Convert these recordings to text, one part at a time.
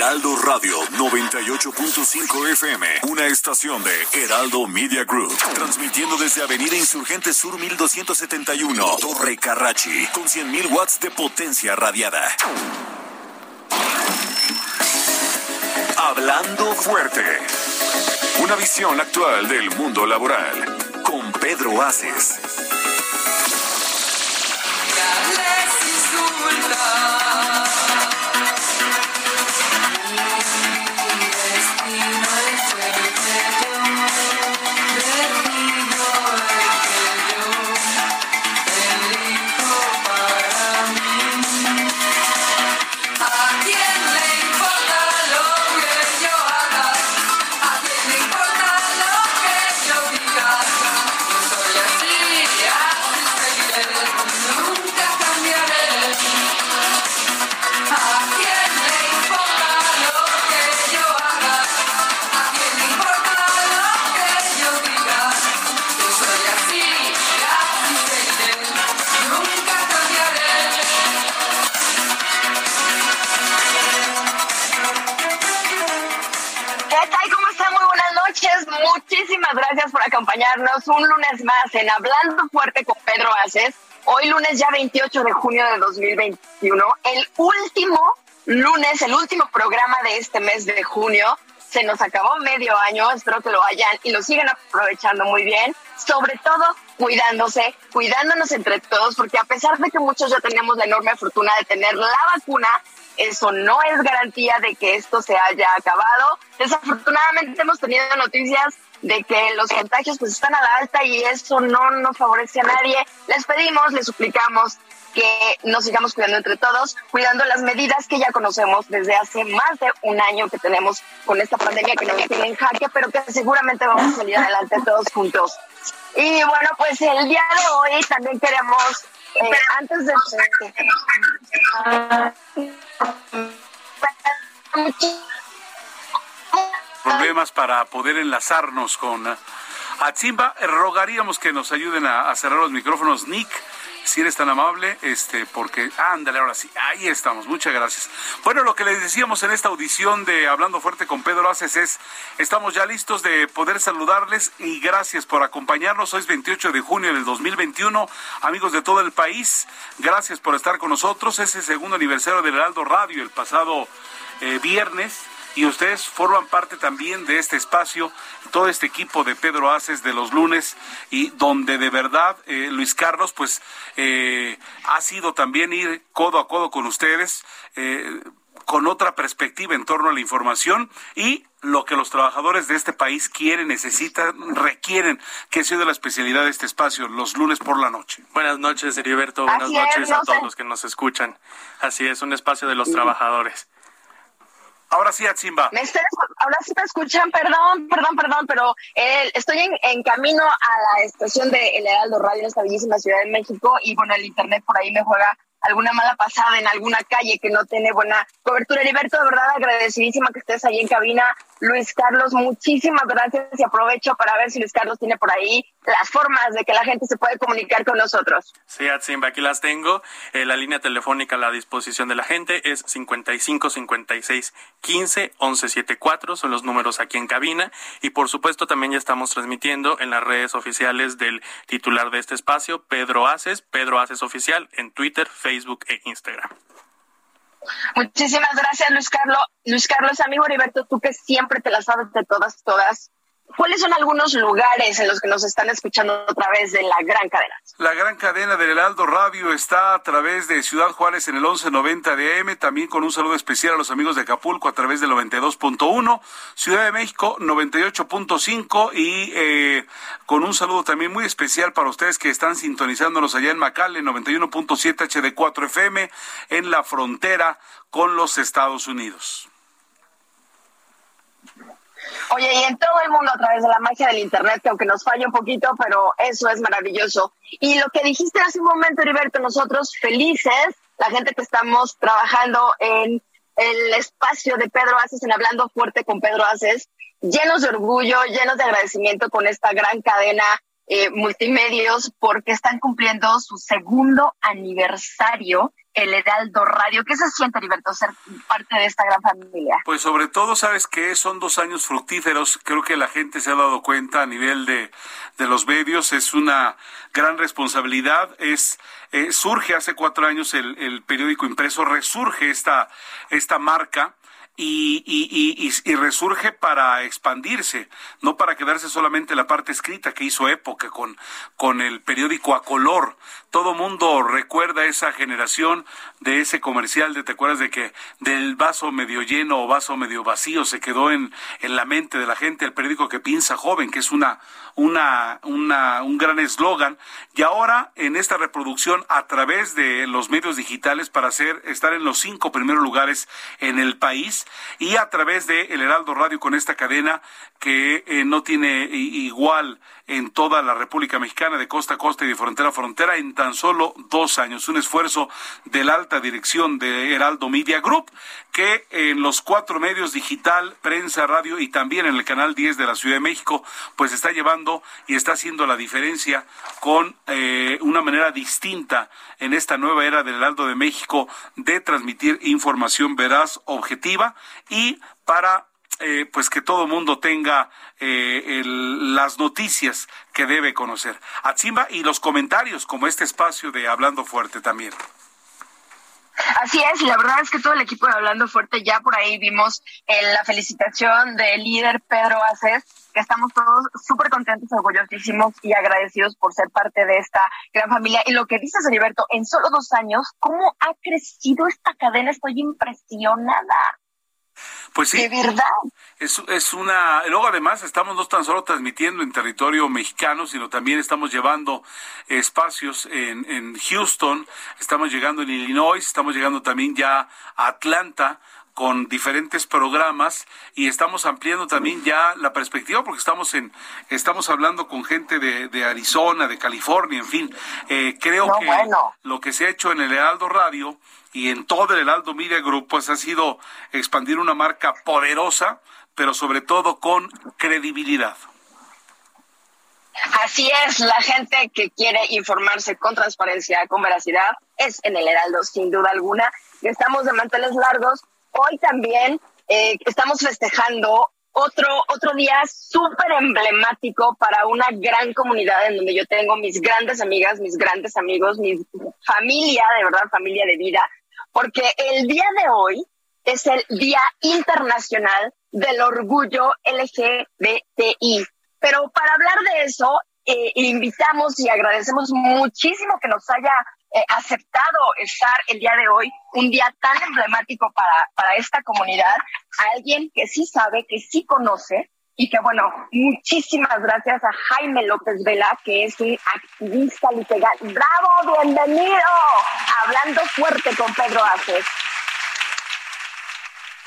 Heraldo Radio 98.5 FM, una estación de Heraldo Media Group, transmitiendo desde Avenida Insurgente Sur 1271, Torre Carrachi, con 100.000 watts de potencia radiada. Hablando fuerte. Una visión actual del mundo laboral. Con Pedro Aces. Acompañarnos un lunes más en Hablando Fuerte con Pedro Aces. Hoy lunes ya 28 de junio de 2021, el último lunes, el último programa de este mes de junio. Se nos acabó medio año, espero que lo hayan y lo sigan aprovechando muy bien. Sobre todo cuidándose, cuidándonos entre todos, porque a pesar de que muchos ya tenemos la enorme fortuna de tener la vacuna, eso no es garantía de que esto se haya acabado. Desafortunadamente hemos tenido noticias de que los contagios pues están a la alta y eso no nos favorece a nadie. Les pedimos, les suplicamos que nos sigamos cuidando entre todos, cuidando las medidas que ya conocemos desde hace más de un año que tenemos con esta pandemia que nos tiene en jaque, pero que seguramente vamos a salir adelante todos juntos. Y bueno, pues el día de hoy también queremos, eh, antes de... problemas para poder enlazarnos con Atzimba. Rogaríamos que nos ayuden a, a cerrar los micrófonos, Nick. Si eres tan amable, este, porque ándale, ahora sí, ahí estamos, muchas gracias. Bueno, lo que les decíamos en esta audición de Hablando Fuerte con Pedro Aces es, estamos ya listos de poder saludarles y gracias por acompañarnos. Hoy es 28 de junio del 2021, amigos de todo el país, gracias por estar con nosotros. Es el segundo aniversario del Heraldo Radio, el pasado eh, viernes y ustedes forman parte también de este espacio, todo este equipo de Pedro Aces de los lunes y donde de verdad eh, Luis Carlos pues eh, ha sido también ir codo a codo con ustedes. eh, con otra perspectiva en torno a la información y lo que los trabajadores de este país quieren, necesitan, requieren, que ha sido la especialidad de este espacio, los lunes por la noche. Buenas noches, Heriberto. Buenas Así es, noches a todos los que nos escuchan. Así es, un espacio de los trabajadores. Ahora sí, Atzimba. ¿Me ahora sí me escuchan, perdón, perdón, perdón, pero eh, estoy en, en camino a la estación de El Heraldo Radio en esta bellísima Ciudad de México y bueno, el internet por ahí me juega alguna mala pasada en alguna calle que no tiene buena cobertura. Heriberto, de verdad agradecidísima que estés ahí en cabina. Luis Carlos, muchísimas gracias y aprovecho para ver si Luis Carlos tiene por ahí las formas de que la gente se puede comunicar con nosotros. Sí, Atsimba, aquí las tengo. Eh, la línea telefónica a la disposición de la gente es 55 56 15 11 74. Son los números aquí en cabina. Y por supuesto, también ya estamos transmitiendo en las redes oficiales del titular de este espacio, Pedro Aces, Pedro Aces Oficial, en Twitter, Facebook e Instagram. Muchísimas gracias, Luis Carlos. Luis Carlos, amigo Heriberto, tú que siempre te las sabes de todas, todas. ¿Cuáles son algunos lugares en los que nos están escuchando a través de la gran cadena? La gran cadena del Heraldo Radio está a través de Ciudad Juárez en el 1190 de AM, también con un saludo especial a los amigos de Acapulco a través del 92.1, Ciudad de México 98.5 y eh, con un saludo también muy especial para ustedes que están sintonizándonos allá en Macale 91.7 HD4 FM en la frontera con los Estados Unidos. Oye, y en todo el mundo a través de la magia del Internet, que aunque nos falla un poquito, pero eso es maravilloso. Y lo que dijiste hace un momento, Heriberto, nosotros felices, la gente que estamos trabajando en el espacio de Pedro Aces, en Hablando Fuerte con Pedro Aces, llenos de orgullo, llenos de agradecimiento con esta gran cadena eh, multimedios, porque están cumpliendo su segundo aniversario el Heraldo Radio. ¿Qué se siente, Heriberto, ser parte de esta gran familia? Pues sobre todo, ¿sabes que Son dos años fructíferos. Creo que la gente se ha dado cuenta a nivel de, de los medios. Es una gran responsabilidad. Es eh, Surge hace cuatro años el, el periódico impreso, resurge esta, esta marca y, y, y, resurge para expandirse, no para quedarse solamente la parte escrita que hizo época con, con el periódico a color. Todo mundo recuerda esa generación de ese comercial de, ¿te acuerdas de que del vaso medio lleno o vaso medio vacío se quedó en, en la mente de la gente el periódico que piensa joven, que es una, una, una, un gran eslogan. Y ahora en esta reproducción a través de los medios digitales para hacer, estar en los cinco primeros lugares en el país y a través de El Heraldo Radio con esta cadena que eh, no tiene igual en toda la República Mexicana, de costa a costa y de frontera a frontera, en tan solo dos años. Un esfuerzo de la alta dirección de Heraldo Media Group, que en los cuatro medios digital, prensa, radio y también en el canal 10 de la Ciudad de México, pues está llevando y está haciendo la diferencia con eh, una manera distinta en esta nueva era del Heraldo de México de transmitir información veraz, objetiva y para eh, pues que todo mundo tenga eh, las noticias que debe conocer. Atzimba y los comentarios, como este espacio de Hablando Fuerte también. Así es, y la verdad es que todo el equipo de Hablando Fuerte, ya por ahí vimos eh, la felicitación del líder Pedro Aces, que estamos todos súper contentos, orgullosísimos y agradecidos por ser parte de esta gran familia. Y lo que dices, Heriberto, en solo dos años, ¿cómo ha crecido esta cadena? Estoy impresionada. Pues sí. De verdad. Es, es una. Luego, además, estamos no tan solo transmitiendo en territorio mexicano, sino también estamos llevando espacios en, en Houston, estamos llegando en Illinois, estamos llegando también ya a Atlanta con diferentes programas y estamos ampliando también ya la perspectiva porque estamos en estamos hablando con gente de, de Arizona, de California, en fin. Eh, creo No, que bueno. lo que se ha hecho en el Heraldo Radio y en todo el Heraldo Media Group pues ha sido expandir una marca poderosa, pero sobre todo con credibilidad. Así es, la gente que quiere informarse con transparencia, con veracidad, es en el Heraldo, sin duda alguna. Y estamos de manteles largos. Hoy también eh, estamos festejando otro, otro día súper emblemático para una gran comunidad en donde yo tengo mis grandes amigas, mis grandes amigos, mi familia, de verdad, familia de vida, porque el día de hoy es el Día Internacional del Orgullo LGBTI. Pero para hablar de eso, eh, invitamos y agradecemos muchísimo que nos haya eh, aceptado estar el día de hoy, un día tan emblemático para, para esta comunidad, alguien que sí sabe, que sí conoce y que bueno, muchísimas gracias a Jaime López Vela, que es un activista literal. ¡Bravo! ¡Bienvenido! Hablando fuerte con Pedro Aces.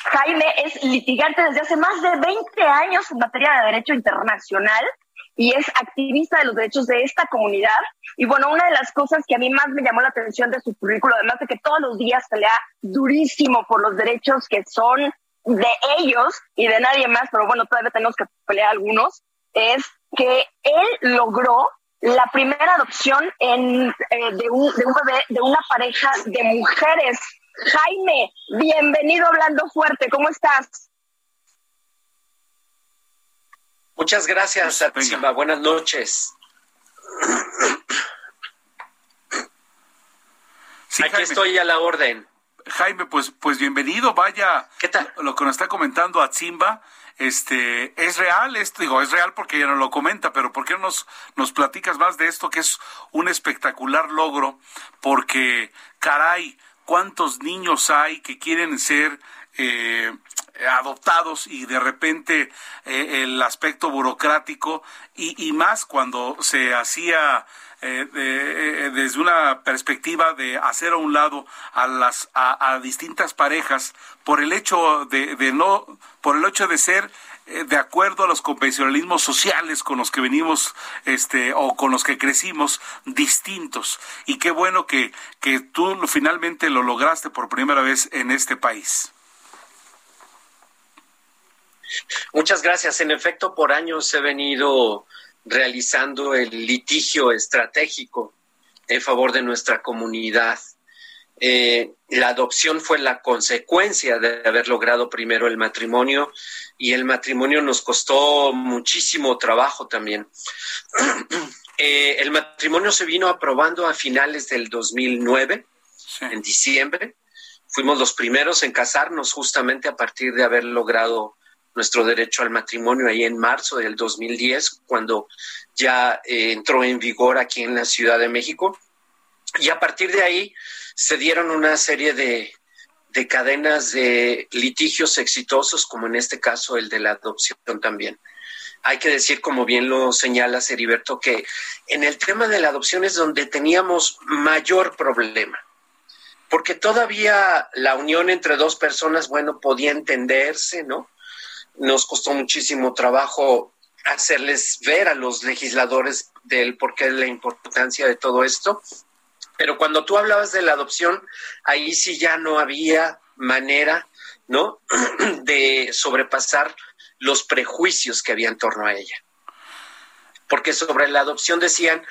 Jaime es litigante desde hace más de 20 años en materia de derecho internacional y es activista de los derechos de esta comunidad. Y bueno, una de las cosas que a mí más me llamó la atención de su currículo, además de que todos los días pelea durísimo por los derechos que son de ellos y de nadie más, pero bueno, todavía tenemos que pelear algunos, es que él logró la primera adopción en, eh, de, un, de un bebé de una pareja de mujeres. Jaime, bienvenido hablando fuerte, ¿cómo estás? Muchas gracias, Venga. Atsima. Buenas noches. Sí, Aquí Jaime. estoy a la orden. Jaime, pues, pues bienvenido, vaya. ¿Qué tal? Lo que nos está comentando Atzimba, este, es real, esto, digo, es real porque ya no lo comenta, pero ¿por qué no nos, nos platicas más de esto que es un espectacular logro? Porque, caray, ¿cuántos niños hay que quieren ser eh, adoptados y de repente eh, el aspecto burocrático y, más cuando se hacía eh, de- eh, desde una perspectiva de hacer a un lado a las a, a distintas parejas por el hecho de, de no por el hecho de ser de acuerdo a los convencionalismos sociales con los que venimos este o con los que crecimos distintos y qué bueno que que tú finalmente lo lograste por primera vez en este país Muchas gracias. En efecto, por años he venido realizando el litigio estratégico en favor de nuestra comunidad. Eh, la adopción fue la consecuencia de haber logrado primero el matrimonio y el matrimonio nos costó muchísimo trabajo también. Eh, el matrimonio se vino aprobando a finales del 2009 Sí. en diciembre. Fuimos los primeros en casarnos justamente a partir de haber logrado nuestro derecho al matrimonio ahí en marzo del 2010, cuando ya eh, entró en vigor aquí en la Ciudad de México. Y a partir de ahí se dieron una serie de, de cadenas de litigios exitosos, como en este caso el de la adopción también. Hay que decir, como bien lo señala Heriberto, que en el tema de la adopción es donde teníamos mayor problema porque todavía la unión entre dos personas, bueno, podía entenderse, ¿no? Nos costó muchísimo trabajo hacerles ver a los legisladores del porqué de la importancia de todo esto. Pero cuando tú hablabas de la adopción, ahí sí ya no había manera, ¿no? de sobrepasar los prejuicios que había en torno a ella. Porque sobre la adopción decían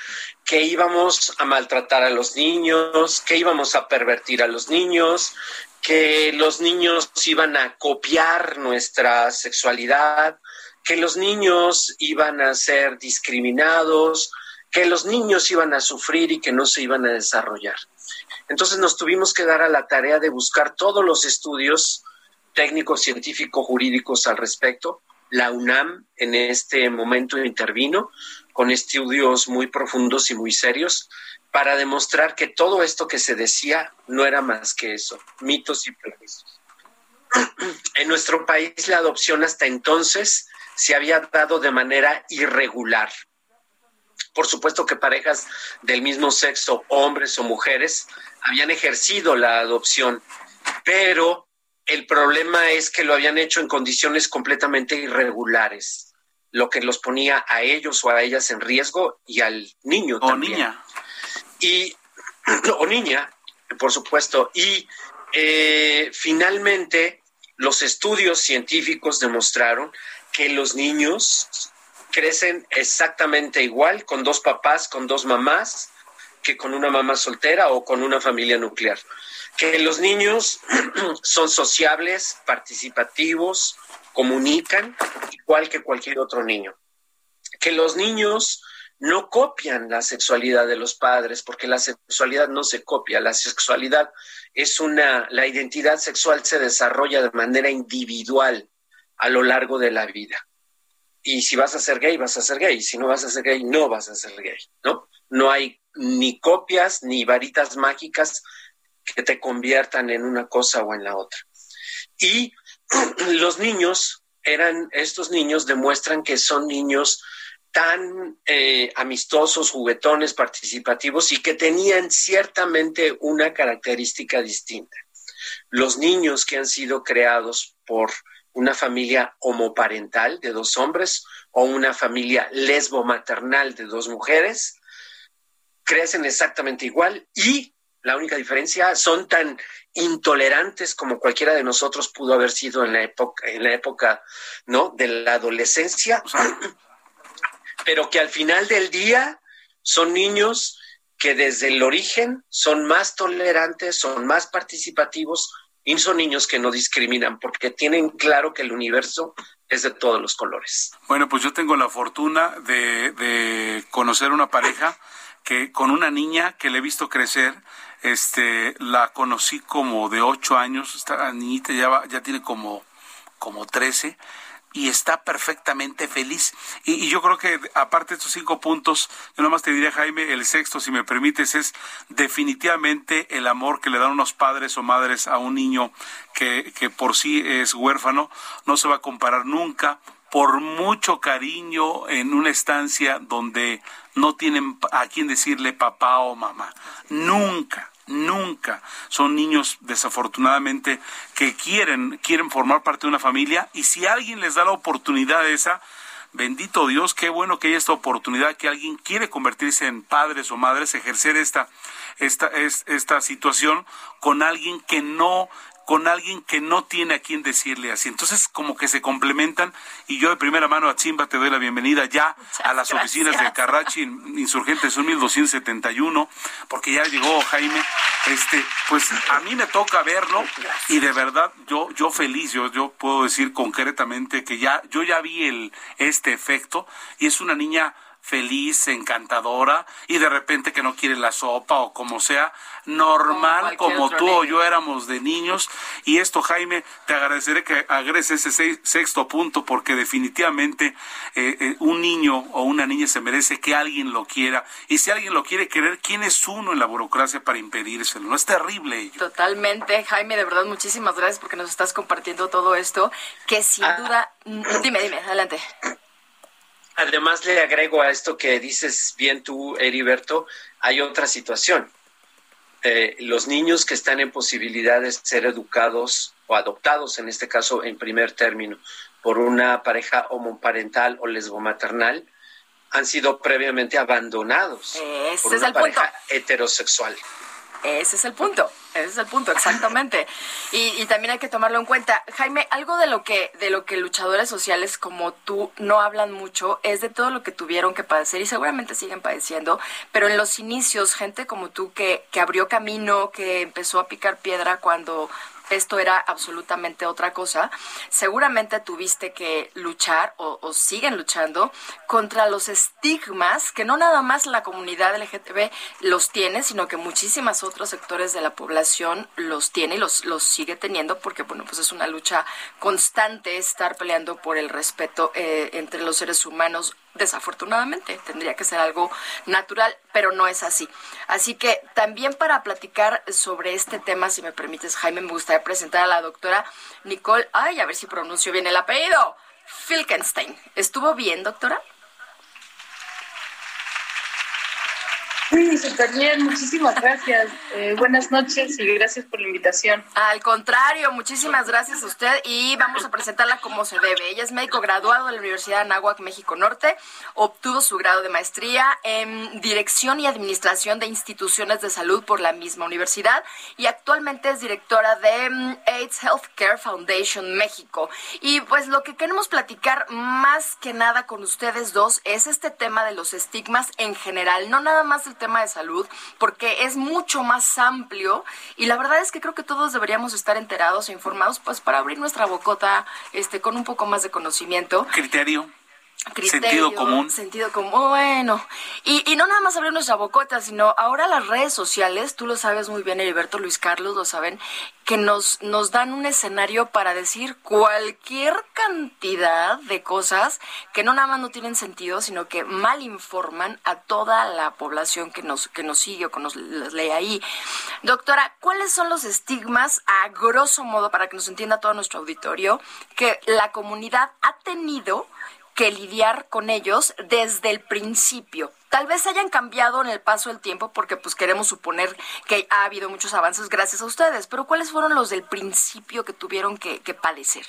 que íbamos a maltratar a los niños, que íbamos a pervertir a los niños, que los niños iban a copiar nuestra sexualidad, que los niños iban a ser discriminados, que los niños iban a sufrir y que no se iban a desarrollar. Entonces nos tuvimos que dar a la tarea de buscar todos los estudios técnicos, científicos, jurídicos al respecto. La UNAM en este momento intervino con estudios muy profundos y muy serios para demostrar que todo esto que se decía no era más que eso, mitos y prejuicios. En nuestro país la adopción hasta entonces se había dado de manera irregular. Por supuesto que parejas del mismo sexo, hombres o mujeres, habían ejercido la adopción, pero el problema es que lo habían hecho en condiciones completamente irregulares, lo que los ponía a ellos o a ellas en riesgo y al niño o también. niña Y, o niña, por supuesto. Y eh, finalmente, los estudios científicos demostraron que los niños crecen exactamente igual con dos papás, con dos mamás, que con una mamá soltera o con una familia nuclear. Que los niños son sociables, participativos, comunican igual que cualquier otro niño. Que los niños no copian la sexualidad de los padres, porque la sexualidad no se copia, la sexualidad es una, la identidad sexual se desarrolla de manera individual a lo largo de la vida. Y si vas a ser gay, vas a ser gay, si no vas a ser gay, no vas a ser gay, ¿no? No hay ni copias ni varitas mágicas que te conviertan en una cosa o en la otra. Y los niños eran, estos niños demuestran que son niños tan eh, amistosos, juguetones, participativos y que tenían ciertamente una característica distinta. Los niños que han sido creados por una familia homoparental de dos hombres o una familia lesbo-maternal de dos mujeres crecen exactamente igual y la única diferencia son tan intolerantes como cualquiera de nosotros pudo haber sido en la época, en la época ¿no? de la adolescencia, pero que al final del día son niños que desde el origen son más tolerantes, son más participativos y son niños que no discriminan porque tienen claro que el universo es de todos los colores. Bueno, pues yo tengo la fortuna de, de conocer una pareja que con una niña que le he visto crecer Este, la conocí como de ocho años, esta niñita ya, va- ya tiene como, como 13 y está perfectamente feliz. Y, yo creo que aparte de estos cinco puntos, yo nomás te diría, Jaime, el sexto, si me permites, es definitivamente el amor que le dan unos padres o madres a un niño que, que por sí es huérfano, no se va a comparar nunca por mucho cariño en una estancia donde no tienen a quien decirle papá o mamá. Nunca, nunca. Son niños desafortunadamente que quieren, quieren formar parte de una familia y si alguien les da la oportunidad esa, bendito Dios, qué bueno que haya esta oportunidad, que alguien quiere convertirse en padres o madres, ejercer esta, esta, es- esta situación con alguien que no con alguien que no tiene a quien decirle así. Entonces, como que se complementan y yo de primera mano a Chimba te doy la bienvenida ya a las oficinas de Carrachi, en Insurgentes 1271, porque ya llegó Jaime. Este, pues a mí me toca verlo y de verdad yo yo feliz, yo yo puedo decir concretamente que ya yo ya vi el este efecto y es una niña feliz, encantadora y de repente que no quiere la sopa o como sea, normal Como tú o yo éramos de niños. Y esto Jaime te agradeceré que agregues ese seis- sexto punto porque definitivamente eh, eh, un niño o una niña se merece que alguien lo quiera. Y si alguien lo quiere querer quién es uno en la burocracia para impedírselo no es terrible ello. Totalmente, Jaime, de verdad, muchísimas gracias porque nos estás compartiendo todo esto, que sin Ah. duda, mm, dime, dime, adelante. Además, le agrego a esto que dices bien tú, Heriberto, hay otra situación. Eh, los niños que están en posibilidad de ser educados o adoptados, en este caso en primer término, por una pareja homoparental o lesbomaternal, han sido previamente abandonados Ese por una punto. pareja heterosexual. Ese es el punto, ese es el punto, exactamente. Y, también hay que tomarlo en cuenta. Jaime, algo de lo que, de lo que luchadores sociales como tú no hablan mucho es de todo lo que tuvieron que padecer y seguramente siguen padeciendo, pero en los inicios, gente como tú que, que abrió camino, que empezó a picar piedra cuando esto era absolutamente otra cosa, seguramente tuviste que luchar o, siguen luchando contra los estigmas que no nada más la comunidad LGTB los tiene, sino que muchísimas otros sectores de la población los tiene y los, los sigue teniendo porque, bueno, pues es una lucha constante estar peleando por el respeto eh, entre los seres humanos desafortunadamente tendría que ser algo natural, pero no es así. Así que también para platicar sobre este tema, si me permites, Jaime, me gustaría presentar a la doctora Nicole, ay, a ver si pronuncio bien el apellido, Filkenstein. ¿Estuvo bien, doctora? Sí, súper bien, muchísimas gracias. Eh, buenas noches y gracias por la invitación. Al contrario, muchísimas gracias a usted y vamos a presentarla como se debe. Ella es médico graduado de la Universidad de Anáhuac, México Norte, obtuvo su grado de maestría en Dirección y Administración de Instituciones de Salud por la misma universidad y actualmente es directora de mm, AIDS Healthcare Foundation México. Y pues lo que queremos platicar más que nada con ustedes dos es este tema de los estigmas en general, no nada más del tema de salud, porque es mucho más amplio y la verdad es que creo que todos deberíamos estar enterados e informados pues para abrir nuestra bocota este con un poco más de conocimiento. criterio Criterio, Sentido común. Sentido común, bueno. Y, y no nada más abrir nuestra bocota, sino ahora las redes sociales, tú lo sabes muy bien, Heriberto, Luis Carlos, lo saben, que nos, nos dan un escenario para decir cualquier cantidad de cosas que no nada más no tienen sentido, sino que mal informan a toda la población que nos, que nos sigue o que nos lee ahí. Doctora, ¿cuáles son los estigmas, a grosso modo, para que nos entienda todo nuestro auditorio, que la comunidad ha tenido que lidiar con ellos desde el principio. Tal vez hayan cambiado en el paso del tiempo porque pues queremos suponer que ha habido muchos avances gracias a ustedes, pero ¿cuáles fueron los del principio que tuvieron que, padecer?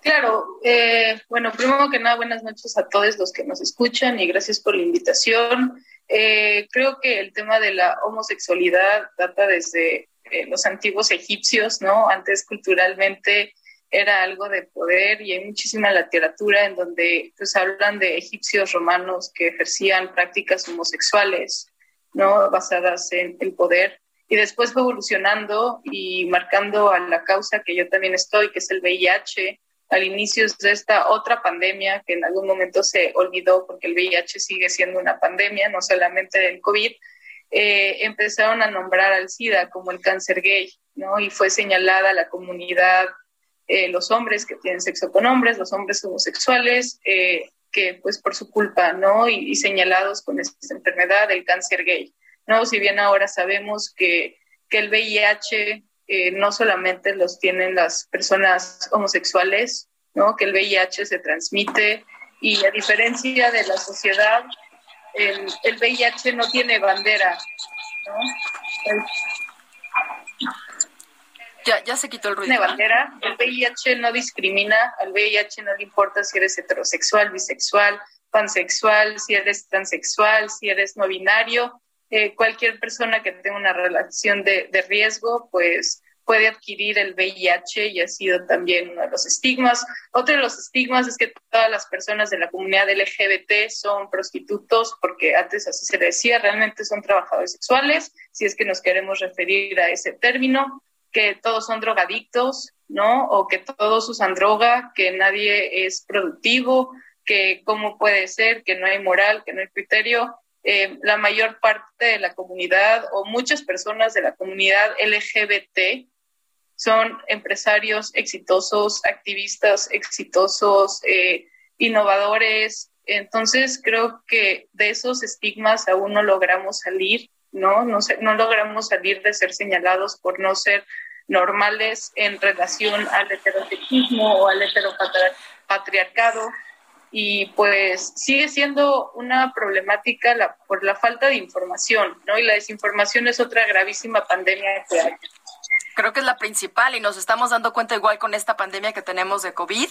Claro, eh, bueno, primero que nada, buenas noches a todos los que nos escuchan y gracias por la invitación. Eh, creo que el tema de la homosexualidad data desde eh, los antiguos egipcios, ¿no? Antes culturalmente era algo de poder y hay muchísima literatura en donde pues hablan de egipcios romanos que ejercían prácticas homosexuales, ¿no? Basadas en el poder. Y después fue evolucionando y marcando a la causa que yo también estoy, que es el VIH, al inicio de esta otra pandemia que en algún momento se olvidó porque el VIH sigue siendo una pandemia, no solamente el COVID. eh, empezaron a nombrar al SIDA como el cáncer gay, ¿no? Y fue señalada la comunidad, eh, los hombres que tienen sexo con hombres, los hombres homosexuales, eh, que pues por su culpa, ¿no? Y, señalados con esta enfermedad, el cáncer gay, ¿no? Si bien ahora sabemos que, que el VIH eh, no solamente los tienen las personas homosexuales, ¿no? Que el VIH se transmite y a diferencia de la sociedad, el VIH no tiene bandera, ¿no? Ya, ya se quitó el ruido. Bandera. El VIH no discrimina, al VIH no le importa si eres heterosexual, bisexual, pansexual, si eres transexual, si eres no binario. Eh, cualquier persona que tenga una relación de, de riesgo, pues puede adquirir el VIH y ha sido también uno de los estigmas. Otro de los estigmas es que todas las personas de la comunidad LGBT son prostitutos, porque antes así se decía, realmente son trabajadores sexuales, si es que nos queremos referir a ese término, que todos son drogadictos, ¿no? O que todos usan droga, que nadie es productivo, que cómo puede ser, que no hay moral, que no hay criterio. Eh, la mayor parte de la comunidad o muchas personas de la comunidad LGBT son empresarios exitosos, activistas exitosos, eh, innovadores. Entonces creo que de esos estigmas aún no logramos salir, ¿no? No, sé, no logramos salir de ser señalados por no ser normales en relación al heterosexismo o al heteropatriarcado y pues sigue siendo una problemática la, por la falta de información, ¿no? Y la desinformación es otra gravísima pandemia que hay creo que es la principal y nos estamos dando cuenta igual con esta pandemia que tenemos de COVID.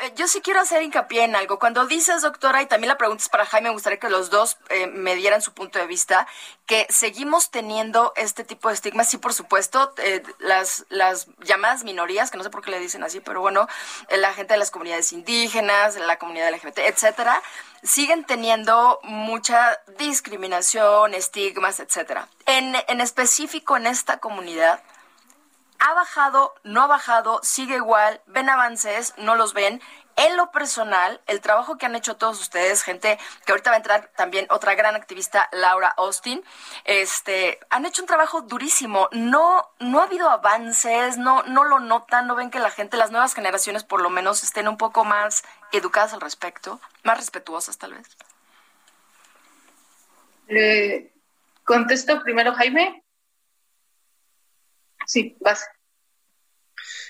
Ver, yo sí quiero hacer hincapié en algo. Cuando dices, doctora, y también la pregunta es para Jaime, me gustaría que los dos eh, me dieran su punto de vista, que seguimos teniendo este tipo de estigmas, sí, por supuesto, eh, las, las llamadas minorías, que no sé por qué le dicen así, pero bueno, eh, la gente de las comunidades indígenas, la comunidad LGBT, etcétera, siguen teniendo mucha discriminación, estigmas, etcétera. En, en específico en esta comunidad, ha bajado, no ha bajado, sigue igual, ven avances, no los ven. En lo personal, el trabajo que han hecho todos ustedes, gente que ahorita va a entrar también otra gran activista, Laura Austin, este, han hecho un trabajo durísimo. No, no ha habido avances, no, no lo notan, no ven que la gente, las nuevas generaciones por lo menos estén un poco más educadas al respecto, más respetuosas tal vez. Le contesto primero, Jaime. Sí, vas.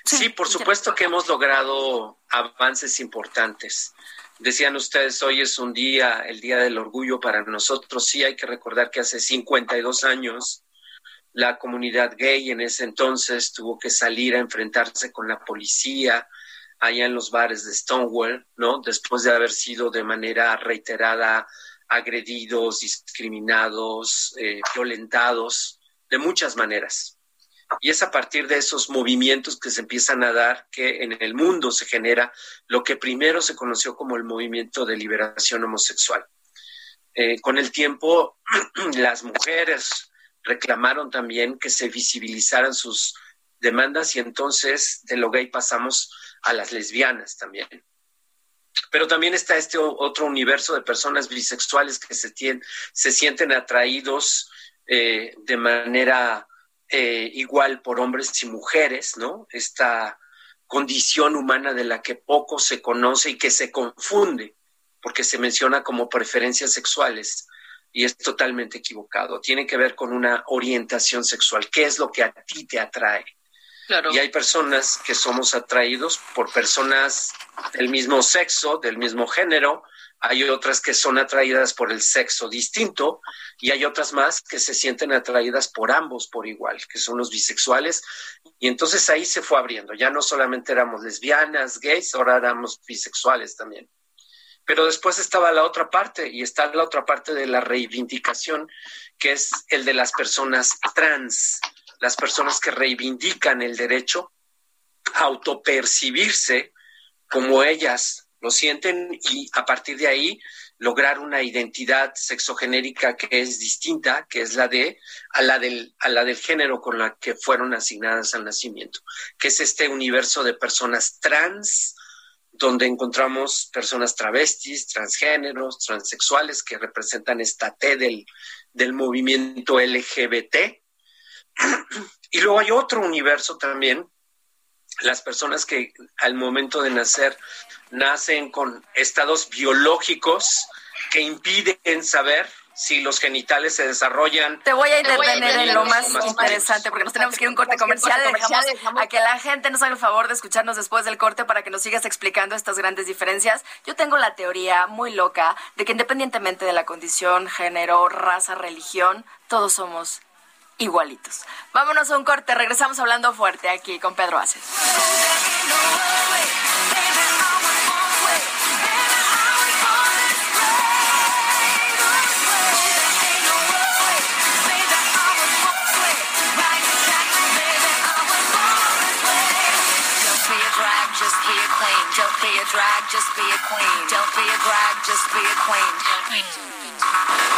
Sí, por supuesto que hemos logrado avances importantes. Decían ustedes, hoy es un día, el Día del Orgullo para nosotros. Sí, hay que recordar que hace 52 años la comunidad gay en ese entonces tuvo que salir a enfrentarse con la policía allá en los bares de Stonewall, ¿no? Después de haber sido de manera reiterada agredidos, discriminados, eh, violentados, de muchas maneras. Y es a partir de esos movimientos que se empiezan a dar que en el mundo se genera lo que primero se conoció como el movimiento de liberación homosexual. Eh, con el tiempo, las mujeres reclamaron también que se visibilizaran sus demandas y entonces de lo gay pasamos a las lesbianas también. Pero también está este otro universo de personas bisexuales que se, se sienten atraídos eh, de manera eh, igual por hombres y mujeres, ¿no? Esta condición humana de la que poco se conoce y que se confunde, porque se menciona como preferencias sexuales y es totalmente equivocado. Tiene que ver con una orientación sexual. ¿Qué es lo que a ti te atrae? Claro. Y hay personas que somos atraídos por personas del mismo sexo, del mismo género, hay otras que son atraídas por el sexo distinto y hay otras más que se sienten atraídas por ambos por igual, que son los bisexuales. Y entonces ahí se fue abriendo. Ya no solamente éramos lesbianas, gays, ahora éramos bisexuales también. Pero después estaba la otra parte y está la otra parte de la reivindicación, que es el de las personas trans, las personas que reivindican el derecho a autopercibirse como ellas lo sienten y a partir de ahí lograr una identidad sexogenérica que es distinta, que es la de a la del a la del género con la que fueron asignadas al nacimiento, que es este universo de personas trans donde encontramos personas travestis, transgéneros, transexuales que representan esta T del, del movimiento LGBT. Y luego hay otro universo también, las personas que al momento de nacer nacen con estados biológicos que impiden saber si los genitales se desarrollan. Te voy a intervenir en lo más más interesante porque nos tenemos que ir a un corte comercial. Dejamos a que la gente nos haga el favor de escucharnos después del corte para que nos sigas explicando estas grandes diferencias. Yo tengo la teoría muy loca de que independientemente de la condición, género, raza, religión, todos somos igualitos. Vámonos a un corte, regresamos hablando fuerte aquí con Pedro Aces. Don't be a drag, just be a queen. Don't be a drag, just be a queen.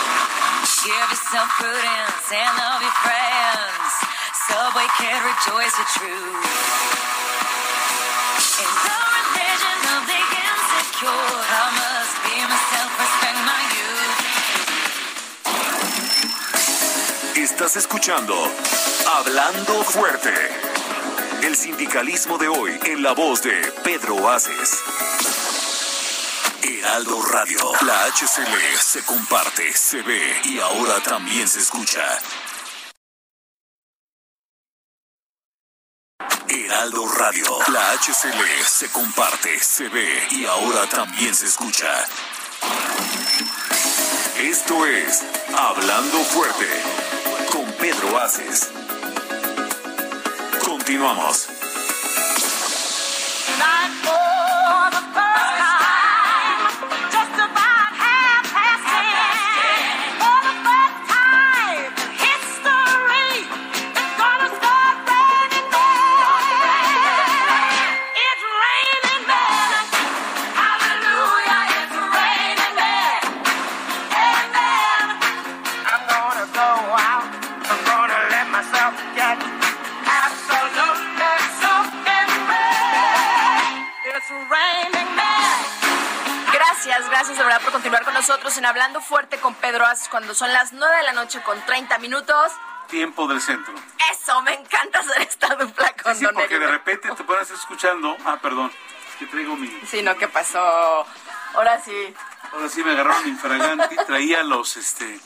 Give yourself prudence and love your friends. Subway kid, rejoice your truth. In the religion of the insecure, I must be myself, respect my youth. Estás escuchando Hablando Fuerte. El sindicalismo de hoy en la voz de Pedro Aces. Heraldo Radio. La HCL se comparte, se ve y ahora también se escucha. Heraldo Radio. La HCL se comparte, se ve y ahora también se escucha. Esto es Hablando Fuerte con Pedro Aces. Continuamos. Nosotros en Hablando Fuerte con Pedro Aces cuando son las 9 de la noche con 30 minutos. Tiempo del centro. Eso, me encanta hacer esta dupla con Sí, Don porque de repente te pones escuchando. Ah, perdón. Que traigo mi. Sí, no, ¿qué pasó? Ahora sí. Ahora sí me agarraron infraganti, traía los, este,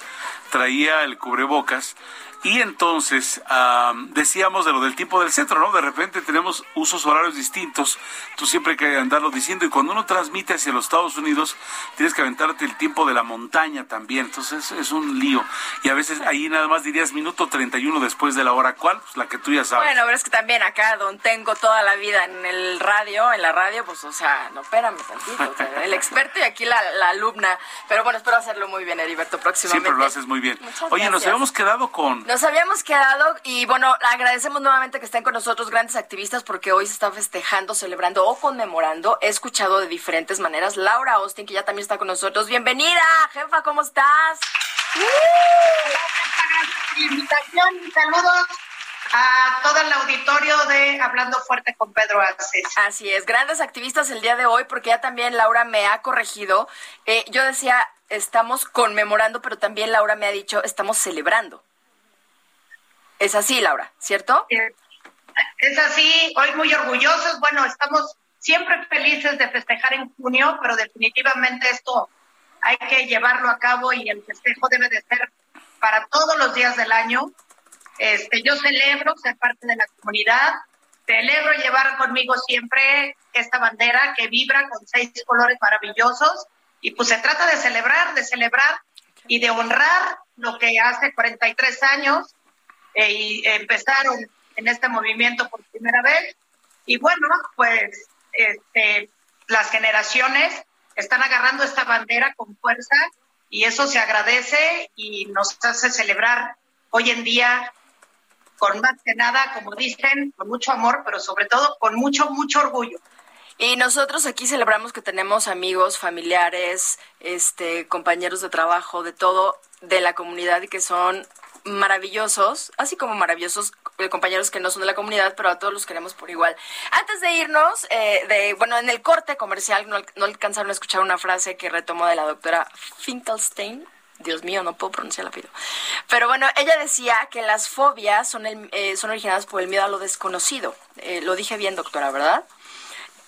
traía el cubrebocas. Y entonces am, decíamos de lo del tiempo del centro, ¿no? De repente tenemos usos horarios distintos. Tú siempre hay que andarlo diciendo. Y cuando uno transmite hacia los Estados Unidos, tienes que aventarte el tiempo de la montaña también. Entonces es un lío. Y a veces ahí nada más dirías minuto 31 después de la hora. ¿Cuál? Pues la que tú ya sabes. Bueno, pero es que también acá, don tengo toda la vida en el radio, en la radio, pues, o sea, no, espérame tantito. o sea, el experto y aquí la, la alumna. Pero bueno, espero hacerlo muy bien, Heriberto, próximamente. Siempre lo haces muy bien. Muchas Oye, nos habíamos quedado con... Nos habíamos quedado y bueno, agradecemos nuevamente que estén con nosotros grandes activistas porque hoy se está festejando, celebrando o conmemorando. He escuchado de diferentes maneras. Laura Austin, que ya también está con nosotros. Bienvenida, jefa, ¿cómo estás? invitación y saludos a todo el auditorio de Hablando Fuerte con Pedro Aces. Así es, grandes activistas el día de hoy, porque ya también Laura me ha corregido. Eh, yo decía, estamos conmemorando, pero también Laura me ha dicho, estamos celebrando. Es así, Laura, ¿cierto? Es así, hoy muy orgullosos. Bueno, estamos siempre felices de festejar en junio, pero definitivamente esto hay que llevarlo a cabo y el festejo debe de ser para todos los días del año. Este, yo celebro ser parte de la comunidad, celebro llevar conmigo siempre esta bandera que vibra con seis colores maravillosos y pues se trata de celebrar, de celebrar y de honrar lo que hace 43 años eh, y empezaron en este movimiento por primera vez y bueno, pues este, las generaciones están agarrando esta bandera con fuerza y eso se agradece y nos hace celebrar hoy en día con más que nada, como dicen, con mucho amor, pero sobre todo con mucho, mucho orgullo. Y nosotros aquí celebramos que tenemos amigos, familiares, este, compañeros de trabajo, de todo, de la comunidad y que son maravillosos, así como maravillosos eh, compañeros que no son de la comunidad, pero a todos los queremos por igual. Antes de irnos, eh, de, bueno, en el corte comercial no, no alcanzaron a escuchar una frase que retomó de la doctora Finkelstein. Dios mío, no puedo pronunciar el apellido. Pero bueno, ella decía que las fobias son, el- eh, son originadas por el miedo a lo desconocido. Eh, lo dije bien, doctora, ¿verdad?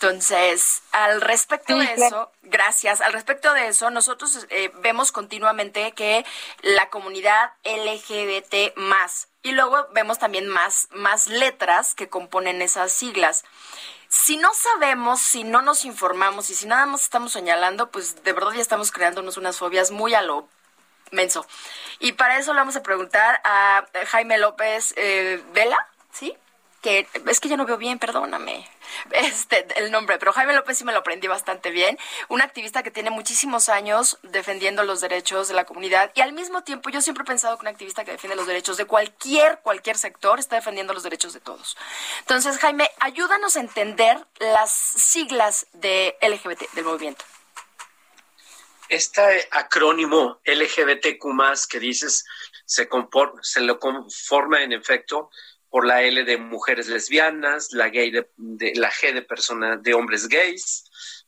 Entonces, al respecto de eso, gracias. Al respecto de eso, nosotros eh, vemos continuamente que la comunidad LGBT más, y luego vemos también más, más letras que componen esas siglas. Si no sabemos, si no nos informamos y si nada más estamos señalando, pues de verdad ya estamos creándonos unas fobias muy a lo menso. Y para eso le vamos a preguntar a Jaime López eh, Vela, ¿sí? Que es que ya no veo bien, perdóname. Este, el nombre, pero Jaime López sí me lo aprendí bastante bien. Un activista que tiene muchísimos años defendiendo los derechos de la comunidad y al mismo tiempo yo siempre he pensado que un activista que defiende los derechos de cualquier, cualquier sector está defendiendo los derechos de todos. Entonces, Jaime, ayúdanos a entender las siglas de LGBT, del movimiento. Este acrónimo LGBTQ que dices se, se lo conforma en efecto por la L de mujeres lesbianas, la, gay de, la G de personas de hombres gays,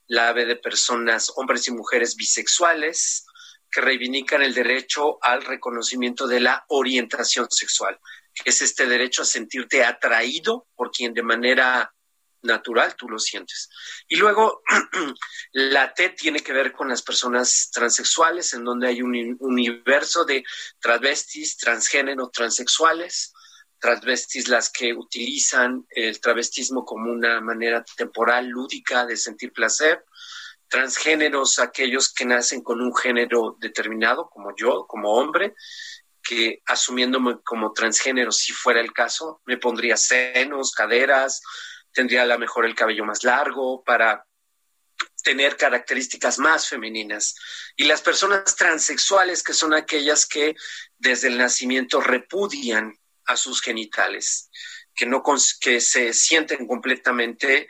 la B de personas, hombres y mujeres bisexuales, que reivindican el derecho al reconocimiento de la orientación sexual, que es este derecho a sentirte atraído por quien de manera natural tú lo sientes. Y luego la T tiene que ver con las personas transexuales, en donde hay un universo de travestis, transgénero, transexuales, travestis las que utilizan el travestismo como una manera temporal, lúdica de sentir placer, transgéneros aquellos que nacen con un género determinado, como yo, como hombre, que asumiéndome como transgénero, si fuera el caso, me pondría senos, caderas, tendría a lo mejor el cabello más largo para tener características más femeninas. Y las personas transexuales, que son aquellas que desde el nacimiento repudian a sus genitales, que, no que se sienten completamente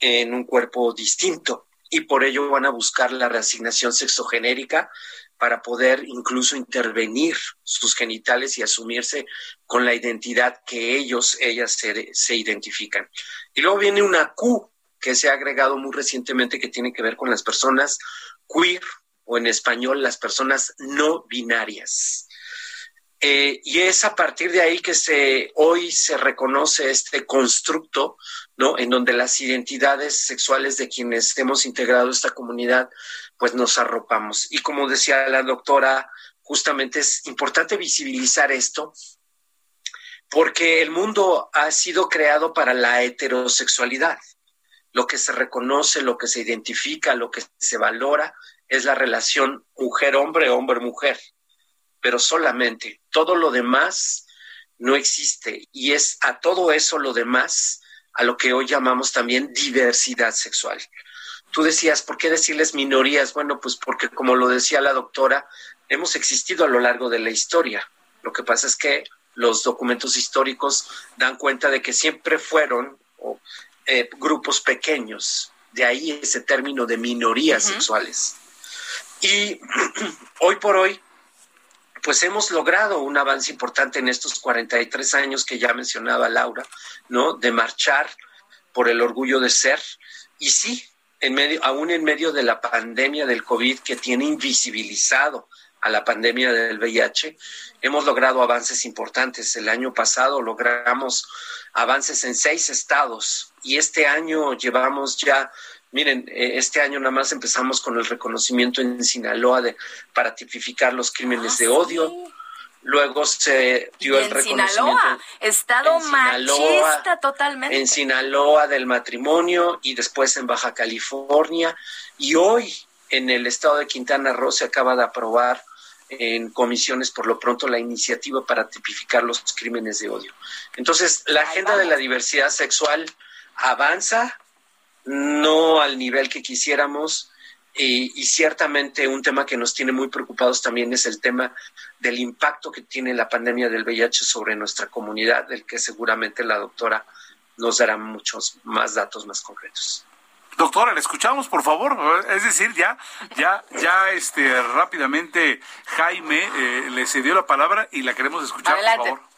en un cuerpo distinto y por ello van a buscar la reasignación sexogenérica para poder incluso intervenir sus genitales y asumirse con la identidad que ellos, ellas se, se identifican. Y luego viene una Q que se ha agregado muy recientemente que tiene que ver con las personas queer o en español las personas no binarias. Eh, y es a partir de ahí que se hoy se reconoce este constructo, ¿no? En donde las identidades sexuales de quienes hemos integrado esta comunidad, pues nos arropamos. Y como decía la doctora, justamente es importante visibilizar esto, porque el mundo ha sido creado para la heterosexualidad. Lo que se reconoce, lo que se identifica, lo que se valora es la relación mujer-hombre, hombre-mujer pero solamente. Todo lo demás no existe y es a todo eso lo demás a lo que hoy llamamos también diversidad sexual. Tú decías, ¿por qué decirles minorías? Bueno, pues porque como lo decía la doctora, hemos existido a lo largo de la historia. Lo que pasa es que los documentos históricos dan cuenta de que siempre fueron eh, grupos pequeños. De ahí ese término de minorías sexuales. Y hoy por hoy, pues hemos logrado un avance importante en estos 43 años que ya mencionaba Laura, ¿no? De marchar por el orgullo de ser. Y sí, en medio, aún en medio de la pandemia del COVID que tiene invisibilizado a la pandemia del VIH, hemos logrado avances importantes. El año pasado logramos avances en seis estados y este año llevamos ya Miren, eh, este año nada más empezamos con el reconocimiento en Sinaloa de, para tipificar los crímenes Ah, de sí. odio. Luego se dio el en reconocimiento Sinaloa, estado en Sinaloa, machista totalmente. en Sinaloa del matrimonio y después en Baja California. Y hoy en el estado de Quintana Roo se acaba de aprobar en comisiones por lo pronto la iniciativa para tipificar los crímenes de odio. Entonces, la agenda de la diversidad sexual avanza, no al nivel que quisiéramos, y, y, ciertamente un tema que nos tiene muy preocupados también es el tema del impacto que tiene la pandemia del VIH sobre nuestra comunidad, del que seguramente la doctora nos dará muchos más datos más concretos. Doctora, le escuchamos, por favor. Es decir, ya, ya, ya, este, rápidamente Jaime eh, le cedió la palabra y la queremos escuchar, Adelante. por favor.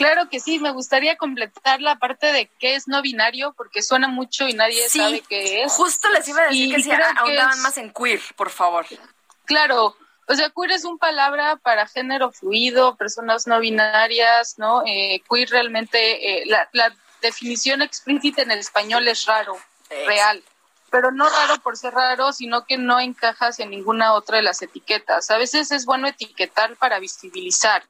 Claro que sí, me gustaría completar la parte de qué es no binario, porque suena mucho y nadie Sí, sabe qué es. Justo les iba a decir Y que si ahondaban es- más en queer, por favor. Claro, O sea, queer es un palabra para género fluido, personas no binarias, ¿no? Eh, queer realmente, eh, la, la definición explícita en el español es raro, real. Pero no raro por ser raro, sino que no encajas en ninguna otra de las etiquetas. A veces es bueno etiquetar para visibilizar,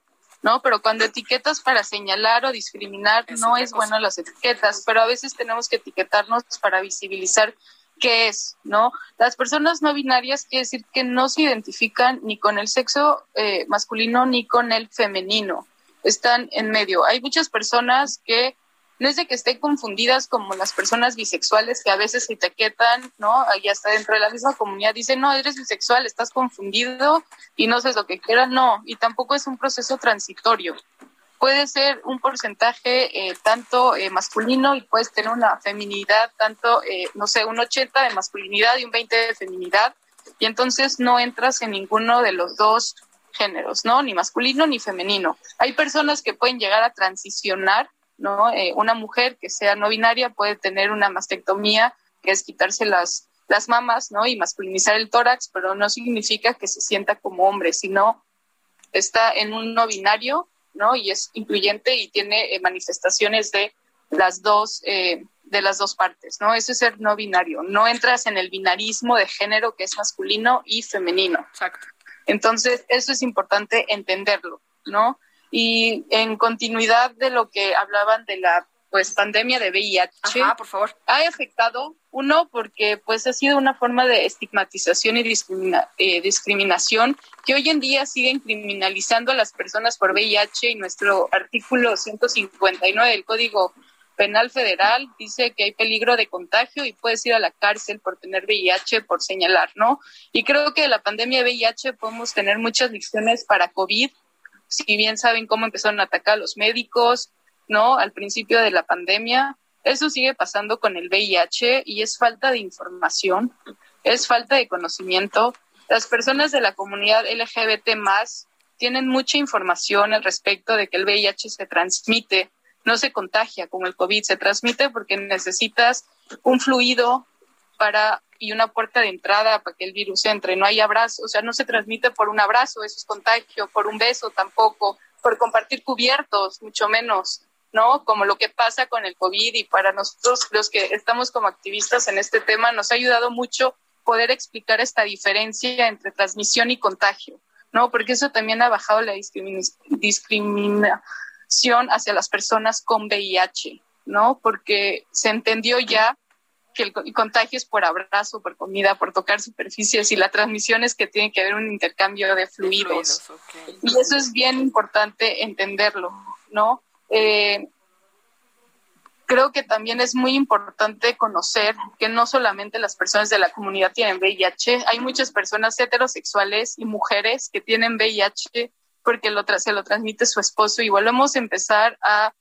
¿no? Pero cuando etiquetas para señalar o discriminar, no es bueno las etiquetas, pero a veces tenemos que etiquetarnos para visibilizar qué es, ¿no? Las personas no binarias quiere decir que no se identifican ni con el sexo eh, masculino ni con el femenino, están en medio. Hay muchas personas que no es de que estén confundidas como las personas bisexuales que a veces se etiquetan, ¿no? Y hasta dentro de la misma comunidad dicen, no, eres bisexual, estás confundido y no sabes lo que quieras. No, y tampoco es un proceso transitorio. Puede ser un porcentaje eh, tanto eh, masculino y puedes tener una feminidad, tanto, eh, no sé, un 80 de masculinidad y un 20 de feminidad, y entonces no entras en ninguno de los dos géneros, ¿no? Ni masculino ni femenino. Hay personas que pueden llegar a transicionar ¿no? Eh, una mujer que sea no binaria puede tener una mastectomía, que es quitarse las, las mamas, ¿no? Y masculinizar el tórax, pero no significa que se sienta como hombre, sino está en un no binario, ¿no? Y es incluyente y tiene eh, manifestaciones de las dos, eh, de las dos partes, ¿no? Eso es ser no binario. No entras en el binarismo de género que es masculino y femenino. Exacto. Entonces, eso es importante entenderlo, ¿no? Y en continuidad de lo que hablaban de la pues pandemia de VIH, Ajá, por favor. ha afectado uno porque pues ha sido una forma de estigmatización y discrimina- eh, discriminación que hoy en día siguen criminalizando a las personas por VIH y nuestro artículo 159 del Código Penal Federal dice que hay peligro de contagio y puedes ir a la cárcel por tener VIH por señalar, ¿no? Y creo que de la pandemia de VIH podemos tener muchas lecciones para COVID si bien saben cómo empezaron a atacar a los médicos, ¿no? Al principio de la pandemia. Eso sigue pasando con el VIH y es falta de información, es falta de conocimiento. Las personas de la comunidad LGBT más tienen mucha información al respecto de que el VIH se transmite, no se contagia como el COVID, se transmite porque necesitas un fluido para y una puerta de entrada para que el virus entre. No hay abrazo, o sea, no se transmite por un abrazo, eso es contagio, por un beso tampoco, por compartir cubiertos, mucho menos, ¿no? Como lo que pasa con el COVID y para nosotros los que estamos como activistas en este tema nos ha ayudado mucho poder explicar esta diferencia entre transmisión y contagio, ¿no? Porque eso también ha bajado la discrimi- discriminación hacia las personas con VIH, ¿no? Porque se entendió ya que el co- el contagio es por abrazo, por comida, por tocar superficies y la transmisión es que tiene que haber un intercambio de fluidos. Y eso es bien importante entenderlo, ¿no? Eh, creo que también es muy importante conocer que no solamente las personas de la comunidad tienen VIH, hay muchas personas heterosexuales y mujeres que tienen VIH porque lo se lo transmite su esposo y volvemos a empezar a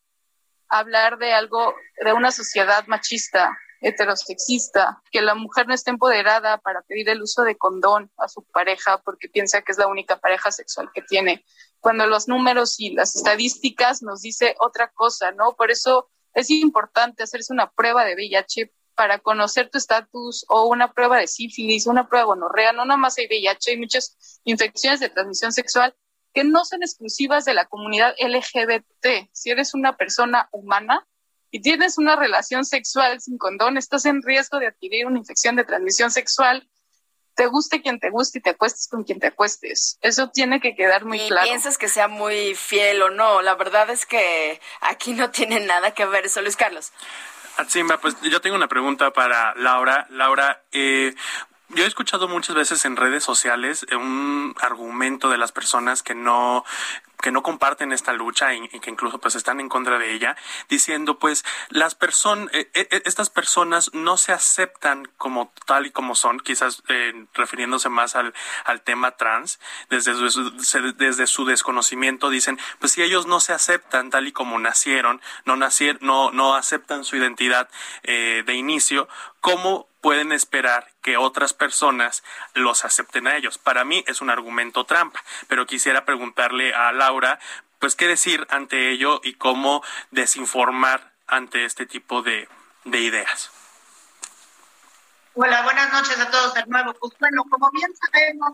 hablar de algo, de una sociedad machista, heterosexista, que la mujer no está empoderada para pedir el uso de condón a su pareja porque piensa que es la única pareja sexual que tiene, cuando los números y las estadísticas nos dice otra cosa, ¿no? Por eso es importante hacerse una prueba de VIH para conocer tu estatus o una prueba de sífilis, una prueba de gonorrea, no nada más hay VIH, hay muchas infecciones de transmisión sexual que no son exclusivas de la comunidad LGBT. Si eres una persona humana y tienes una relación sexual sin condón, estás en riesgo de adquirir una infección de transmisión sexual. Te guste quien te guste y te acuestes con quien te acuestes. Eso tiene que quedar muy y claro. piensas que sea muy fiel o no. La verdad es que aquí no tiene nada que ver eso, Luis Carlos. Atsimba, pues yo tengo una pregunta para Laura. Laura, eh, yo he escuchado muchas veces en redes sociales eh, un argumento de las personas que no que no comparten esta lucha y, que incluso pues están en contra de ella, diciendo pues las personas, estas personas no se aceptan como tal y como son, quizás eh, refiriéndose más al, al tema trans, desde su, desde su desconocimiento dicen, pues si ellos no se aceptan tal y como nacieron, no nacieron, no, no aceptan su identidad eh, de inicio, ¿cómo pueden esperar que otras personas los acepten a ellos? Para mí es un argumento trampa, pero quisiera preguntarle a Laura, pues qué decir ante ello y cómo desinformar ante este tipo de, de ideas. Hola, buenas noches a todos de nuevo. Pues bueno, como bien sabemos,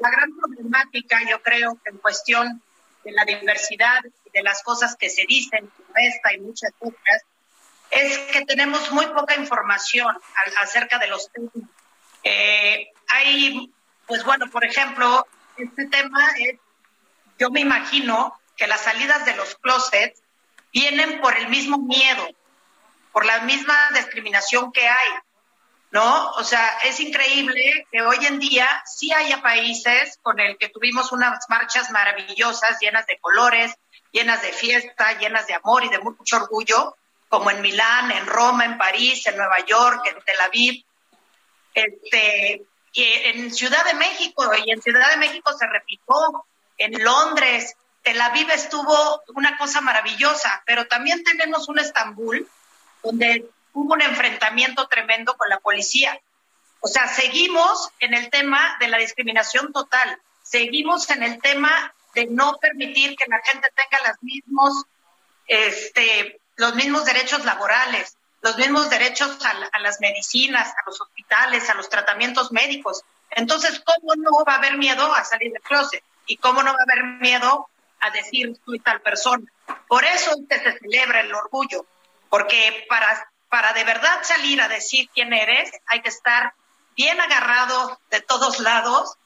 la gran problemática, yo creo en cuestión de la diversidad y de las cosas que se dicen, esta y muchas otras, es que tenemos muy poca información acerca de los temas. Eh, hay, pues bueno, por ejemplo, este tema es, yo me imagino que las salidas de los closets vienen por el mismo miedo, por la misma discriminación que hay, ¿no? O sea, es increíble que hoy en día sí haya países con el que tuvimos unas marchas maravillosas, llenas de colores, llenas de fiesta, llenas de amor y de mucho orgullo, como en Milán, en Roma, en París, en Nueva York, en Tel Aviv, este, y en Ciudad de México, y en Ciudad de México se replicó, en Londres, Tel Aviv estuvo una cosa maravillosa, pero también tenemos un Estambul donde hubo un enfrentamiento tremendo con la policía. O sea, seguimos en el tema de la discriminación total, seguimos en el tema de no permitir que la gente tenga los mismos, este, los mismos derechos laborales, los mismos derechos a, a las medicinas, a los hospitales, a los tratamientos médicos. Entonces, ¿cómo no va a haber miedo a salir del closet? ¿Y cómo no va a haber miedo a decir soy tal persona? Por eso es que se celebra el orgullo, porque para, para de verdad salir a decir quién eres, hay que estar bien agarrado de todos lados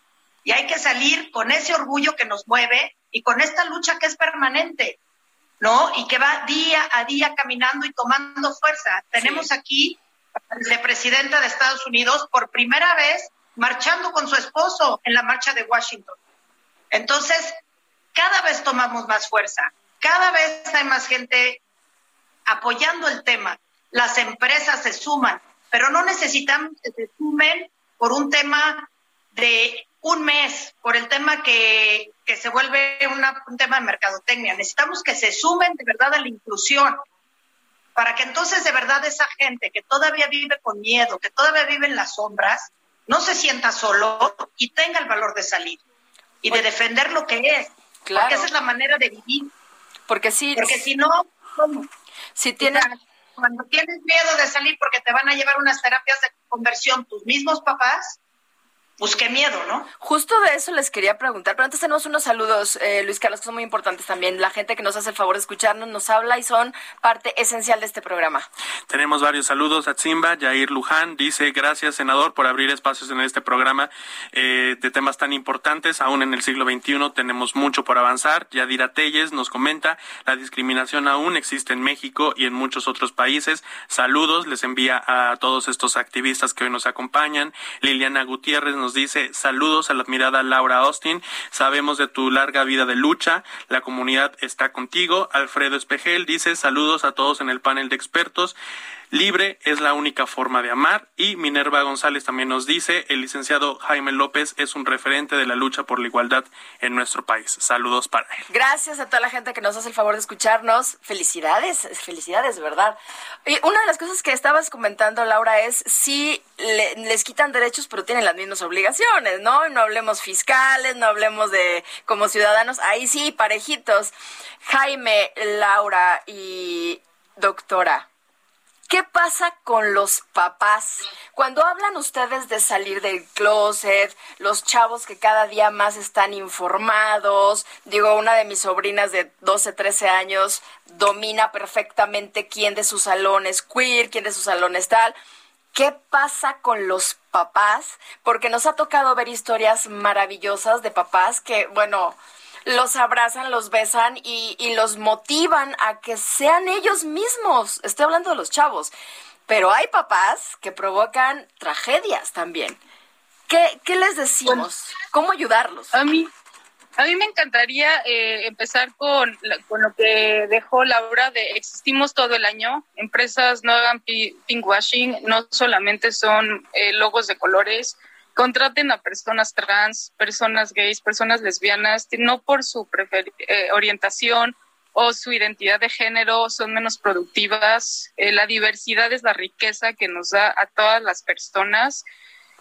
y hay que salir con ese orgullo que nos mueve y con esta lucha que es permanente, ¿no? Y que va día a día caminando y tomando fuerza. Tenemos aquí a la vicepresidenta de Estados Unidos por primera vez marchando con su esposo en la marcha de Washington. Entonces, cada vez tomamos más fuerza, cada vez hay más gente apoyando el tema. Las empresas se suman, pero no necesitamos que se sumen por un tema de un mes, por el tema que, que se vuelve un tema de mercadotecnia. Necesitamos que se sumen de verdad a la inclusión, para que entonces de verdad esa gente que todavía vive con miedo, que todavía vive en las sombras, no se sienta solo y tenga el valor de salir y de defender lo que es. Claro. Porque esa es la manera de vivir. Porque sí, Porque si no, ¿cómo? si tienes, cuando tienes miedo de salir porque te van a llevar unas terapias de conversión tus mismos papás, pues qué miedo, ¿no? Justo de eso les quería preguntar, pero antes tenemos unos saludos, eh, Luis Carlos, que son muy importantes también. La gente que nos hace el favor de escucharnos nos habla y son parte esencial de este programa. Tenemos varios saludos a Zimba. Jair Luján dice, gracias senador por abrir espacios en este programa eh, de temas tan importantes. Aún en el siglo XXI tenemos mucho por avanzar. Yadira Telles nos comenta, la discriminación aún existe en México y en muchos otros países. Saludos, les envía a todos estos activistas que hoy nos acompañan. Liliana Gutiérrez nos dice, saludos a la admirada Laura Austin. Sabemos de tu larga vida de lucha. La comunidad está contigo. Alfredo Espejel dice, saludos a todos en el panel de expertos. Libre es la única forma de amar. Y Minerva González también nos dice, el licenciado Jaime López es un referente de la lucha por la igualdad en nuestro país. Saludos para él. Gracias a toda la gente que nos hace el favor de escucharnos. Felicidades, felicidades, ¿verdad? Y una de las cosas que estabas comentando, Laura, es si le- les quitan derechos, pero tienen las mismas obligaciones, ¿no? No hablemos fiscales, no hablemos de como ciudadanos, ahí sí, parejitos. Jaime, Laura y doctora. ¿Qué pasa con los papás? Cuando hablan ustedes de salir del closet, los chavos que cada día más están informados, digo, una de mis sobrinas de 12, 13 años domina perfectamente quién de su salón es queer, quién de su salón es tal. ¿Qué pasa con los papás? Porque nos ha tocado ver historias maravillosas de papás que, bueno, los abrazan, los besan y, y los motivan a que sean ellos mismos. Estoy hablando de los chavos. Pero hay papás que provocan tragedias también. ¿Qué, qué les decimos? ¿Cómo ayudarlos? A mí, a mí me encantaría eh, empezar con, la- con lo que dejó Laura de existimos todo el año. Empresas no hagan pi- pinkwashing, no solamente son eh, logos de colores. Contraten a personas trans, personas gays, personas lesbianas, no por su eh, orientación o su identidad de género son menos productivas. Eh, la diversidad es la riqueza que nos da a todas las personas.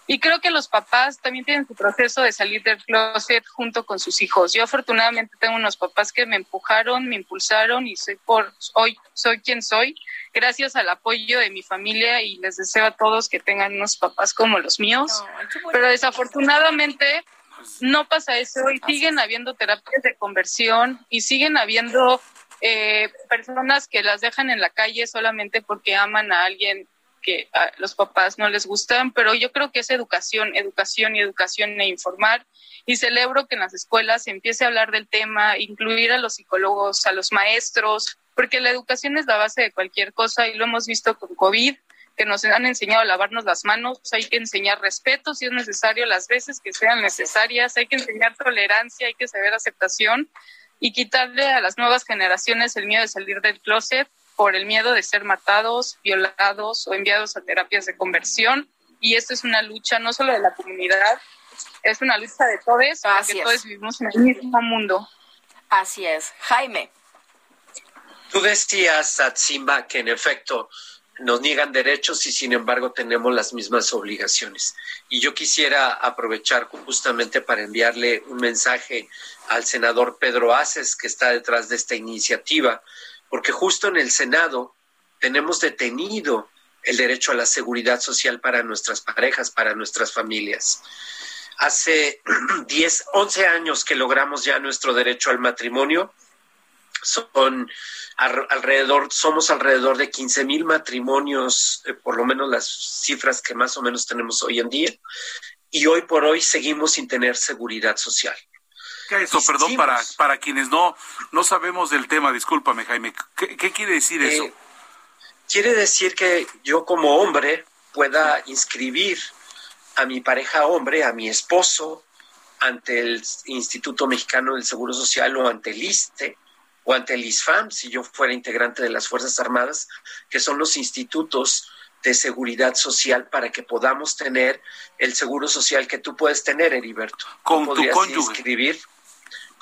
Y creo que los papás también tienen su proceso de salir del closet junto con sus hijos. Yo afortunadamente tengo unos papás que me empujaron, me impulsaron y soy por hoy soy quien soy gracias al apoyo de mi familia y les deseo a todos que tengan unos papás como los míos. Pero desafortunadamente no pasa eso y siguen habiendo terapias de conversión y siguen habiendo eh, personas que las dejan en la calle solamente porque aman a alguien que a los papás no les gustan, pero yo creo que es educación, educación y educación e informar. Y celebro que en las escuelas se empiece a hablar del tema, incluir a los psicólogos, a los maestros, porque la educación es la base de cualquier cosa y lo hemos visto con COVID, que nos han enseñado a lavarnos las manos, hay que enseñar respeto si es necesario, las veces que sean necesarias, hay que enseñar tolerancia, hay que saber aceptación y quitarle a las nuevas generaciones el miedo de salir del closet por el miedo de ser matados, violados o enviados a terapias de conversión. Y esto es una lucha no solo de la comunidad, es una lucha de todos, porque es. todos vivimos en el mismo mundo. Así es. Jaime. Tú decías, Atsimba, que en efecto nos niegan derechos y sin embargo tenemos las mismas obligaciones. Y yo quisiera aprovechar justamente para enviarle un mensaje al senador Pedro Aces, que está detrás de esta iniciativa, porque justo en el Senado tenemos detenido el derecho a la seguridad social para nuestras parejas, para nuestras familias. Hace 10, 11 años que logramos ya nuestro derecho al matrimonio son alrededor, somos alrededor de 15 mil matrimonios, eh, por lo menos las cifras que más o menos tenemos hoy en día, y hoy por hoy seguimos sin tener seguridad social. ¿Qué es eso? Perdón, para, para quienes no, no sabemos del tema, discúlpame, Jaime. ¿Qué, qué quiere decir eso? Eh, quiere decir que yo como hombre pueda inscribir a mi pareja hombre, a mi esposo, ante el Instituto Mexicano del Seguro Social o ante el ISTE o ante el ISFAM, si yo fuera integrante de las Fuerzas Armadas, que son los institutos de seguridad social para que podamos tener el seguro social que tú puedes tener, Heriberto. Con tu cónyuge. inscribir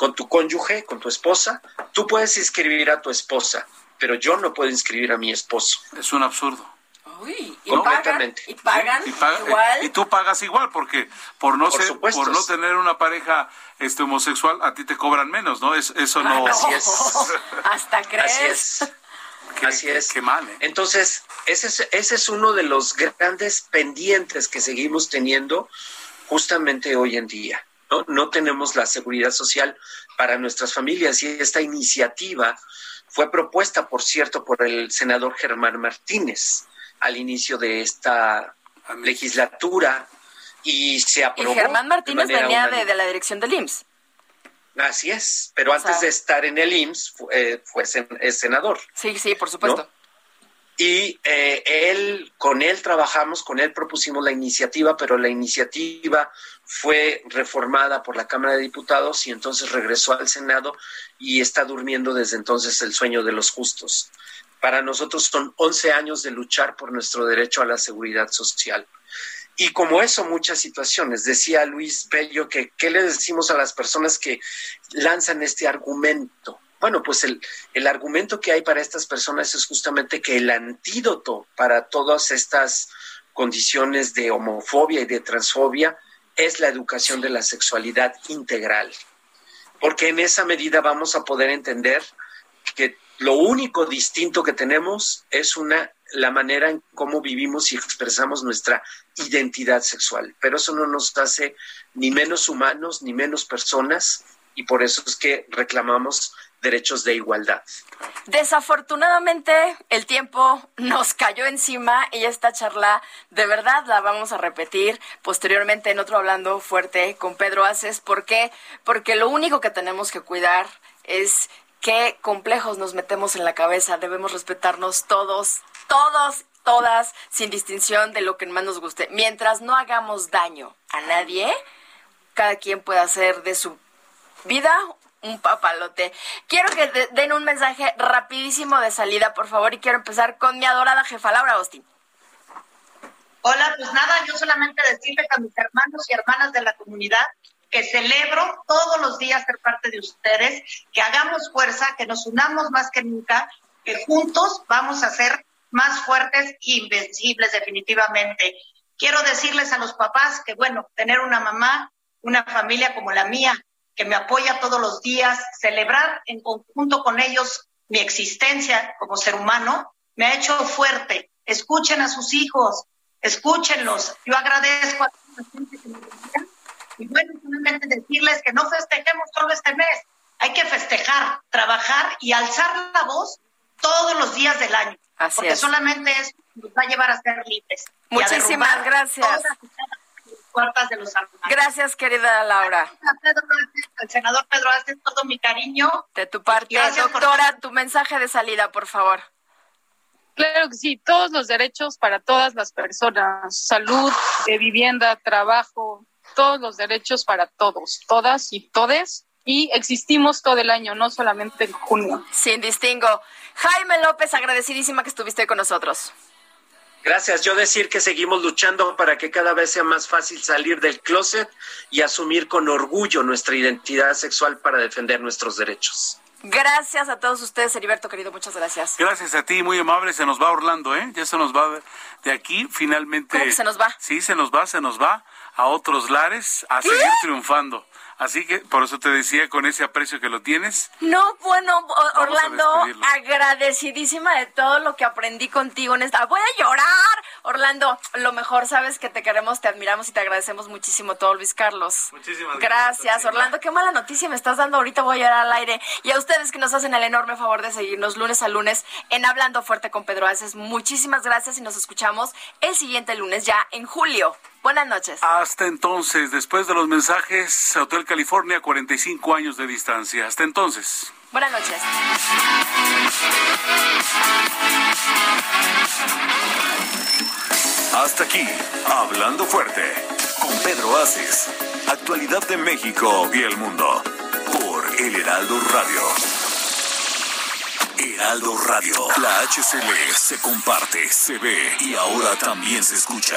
con tu cónyuge, con tu esposa, tú puedes inscribir a tu esposa, pero yo no puedo inscribir a mi esposo. Es un absurdo. Uy, y Completamente. pagan, y pagan Y, paga- igual. y tú pagas igual porque por no Por ser, supuesto. por no tener una pareja este homosexual a ti te cobran menos, ¿no? Es, eso no. Así es. Hasta crees. Así es. Qué- Así qué- es. Qué mal, ¿eh? Entonces, ese es, ese es uno de los grandes pendientes que seguimos teniendo justamente hoy en día. ¿No? no tenemos la seguridad social para nuestras familias y esta iniciativa fue propuesta, por cierto, por el senador Germán Martínez al inicio de esta legislatura y se Y aprobó. Germán de Martínez manera venía de, de la dirección del IMSS. Así es, pero O antes sea- de estar en el IMSS fu- eh, fue sen- es senador. Sí, sí, por supuesto. Y eh, él, con él trabajamos, con él propusimos la iniciativa, pero la iniciativa fue reformada por la Cámara de Diputados y entonces regresó al Senado y está durmiendo desde entonces el sueño de los justos. Para nosotros son 11 años de luchar por nuestro derecho a la seguridad social. Y como eso, muchas situaciones. Decía Luis Bello que, ¿qué le decimos a las personas que lanzan este argumento? Bueno, pues el, el argumento que hay para estas personas es justamente que el antídoto para todas estas condiciones de homofobia y de transfobia es la educación de la sexualidad integral. Porque en esa medida vamos a poder entender que lo único distinto que tenemos es una la manera en cómo vivimos y expresamos nuestra identidad sexual. Pero eso no nos hace ni menos humanos ni menos personas y por eso es que reclamamos derechos de igualdad. Desafortunadamente, el tiempo nos cayó encima y esta charla de verdad la vamos a repetir posteriormente en otro Hablando Fuerte con Pedro Aces. ¿Por qué? Porque lo único que tenemos que cuidar es qué complejos nos metemos en la cabeza. Debemos respetarnos todos, todos, todas, sin distinción de lo que más nos guste. Mientras no hagamos daño a nadie, cada quien puede hacer de su vida un papalote. Quiero que de- den un mensaje rapidísimo de salida, por favor, y quiero empezar con mi adorada jefa Laura Austin. Hola, pues nada, yo solamente decirles a mis hermanos y hermanas de la comunidad que celebro todos los días ser parte de ustedes, que hagamos fuerza, que nos unamos más que nunca, que juntos vamos a ser más fuertes e invencibles definitivamente. Quiero decirles a los papás que, bueno, tener una mamá, una familia como la mía, que me apoya todos los días, celebrar en conjunto con ellos mi existencia como ser humano, me ha hecho fuerte. Escuchen a sus hijos, escúchenlos. Yo agradezco a toda la gente que me Y bueno, solamente decirles que no festejemos solo este mes. Hay que festejar, trabajar y alzar la voz todos los días del año. Así porque es. solamente eso nos va a llevar a ser libres. Muchísimas gracias. todas puertas de los. Gracias, querida Laura. Pedro al senador Pedro Aces, todo mi cariño. De tu parte, Gracias por- doctora, tu mensaje de salida, por favor. Claro que sí, todos los derechos para todas las personas, salud, eh, vivienda, trabajo, todos los derechos para todos, todas y todes. Y existimos todo el año, no solamente en junio. Sin distingo. Jaime López, agradecidísima que estuviste con nosotros. Gracias. Yo decir que seguimos luchando para que cada vez sea más fácil salir del closet y asumir con orgullo nuestra identidad sexual para defender nuestros derechos. Gracias a todos ustedes, Heriberto, querido, muchas gracias. Gracias a ti, muy amable. Se nos va Orlando, ¿eh? Ya se nos va de- aquí, finalmente. ¿Cómo que se nos va? Sí, se nos va, se nos va a otros lares a seguir triunfando. Así que por eso te decía con ese aprecio que lo tienes. No, bueno, Orlando, agradecidísima de todo lo que aprendí contigo en esta. Voy a llorar. Orlando, lo mejor, sabes que te queremos, te admiramos y te agradecemos muchísimo todo, Luis Carlos. Muchísimas Gracias, gracias, Orlando. Qué mala noticia me estás dando ahorita. Voy a llorar al aire. Y a ustedes que nos hacen el enorme favor de seguirnos lunes a lunes en Hablando Fuerte con Pedro Aces. Muchísimas gracias y nos escuchamos el siguiente lunes ya en julio. Buenas noches. Hasta entonces, después de los mensajes, Hotel California, 45 años de distancia. Hasta entonces. Buenas noches. Hasta aquí, Hablando Fuerte, con Pedro Aces. Actualidad de México y el mundo. Por El Heraldo Radio. Heraldo Radio. La HCL se comparte, se ve y ahora también se escucha.